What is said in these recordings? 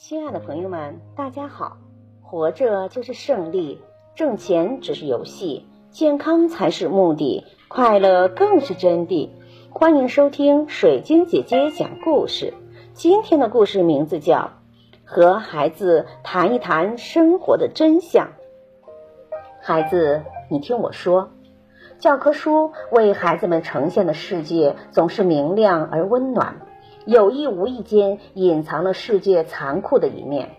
亲爱的朋友们，大家好！活着就是胜利，挣钱只是游戏，健康才是目的，快乐更是真谛。欢迎收听水晶姐姐讲故事。今天的故事名字叫《和孩子谈一谈生活的真相》。孩子，你听我说，教科书为孩子们呈现的世界总是明亮而温暖。有意无意间隐藏了世界残酷的一面。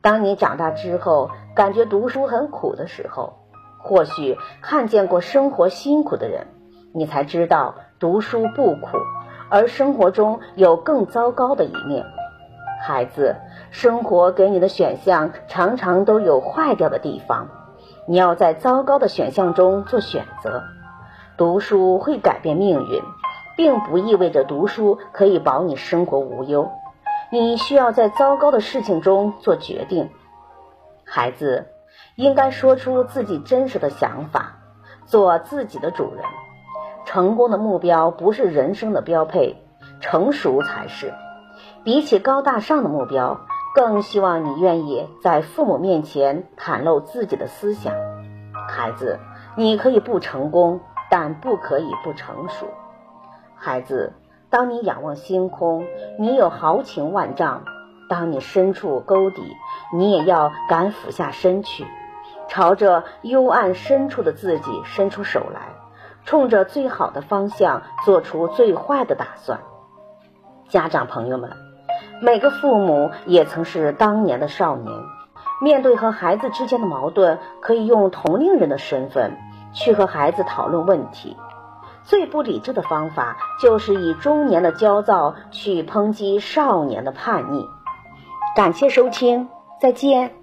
当你长大之后，感觉读书很苦的时候，或许看见过生活辛苦的人，你才知道读书不苦，而生活中有更糟糕的一面。孩子，生活给你的选项常常都有坏掉的地方，你要在糟糕的选项中做选择。读书会改变命运。并不意味着读书可以保你生活无忧，你需要在糟糕的事情中做决定。孩子应该说出自己真实的想法，做自己的主人。成功的目标不是人生的标配，成熟才是。比起高大上的目标，更希望你愿意在父母面前袒露自己的思想。孩子，你可以不成功，但不可以不成熟。孩子，当你仰望星空，你有豪情万丈；当你身处沟底，你也要敢俯下身去，朝着幽暗深处的自己伸出手来，冲着最好的方向做出最坏的打算。家长朋友们，每个父母也曾是当年的少年，面对和孩子之间的矛盾，可以用同龄人的身份去和孩子讨论问题。最不理智的方法，就是以中年的焦躁去抨击少年的叛逆。感谢收听，再见。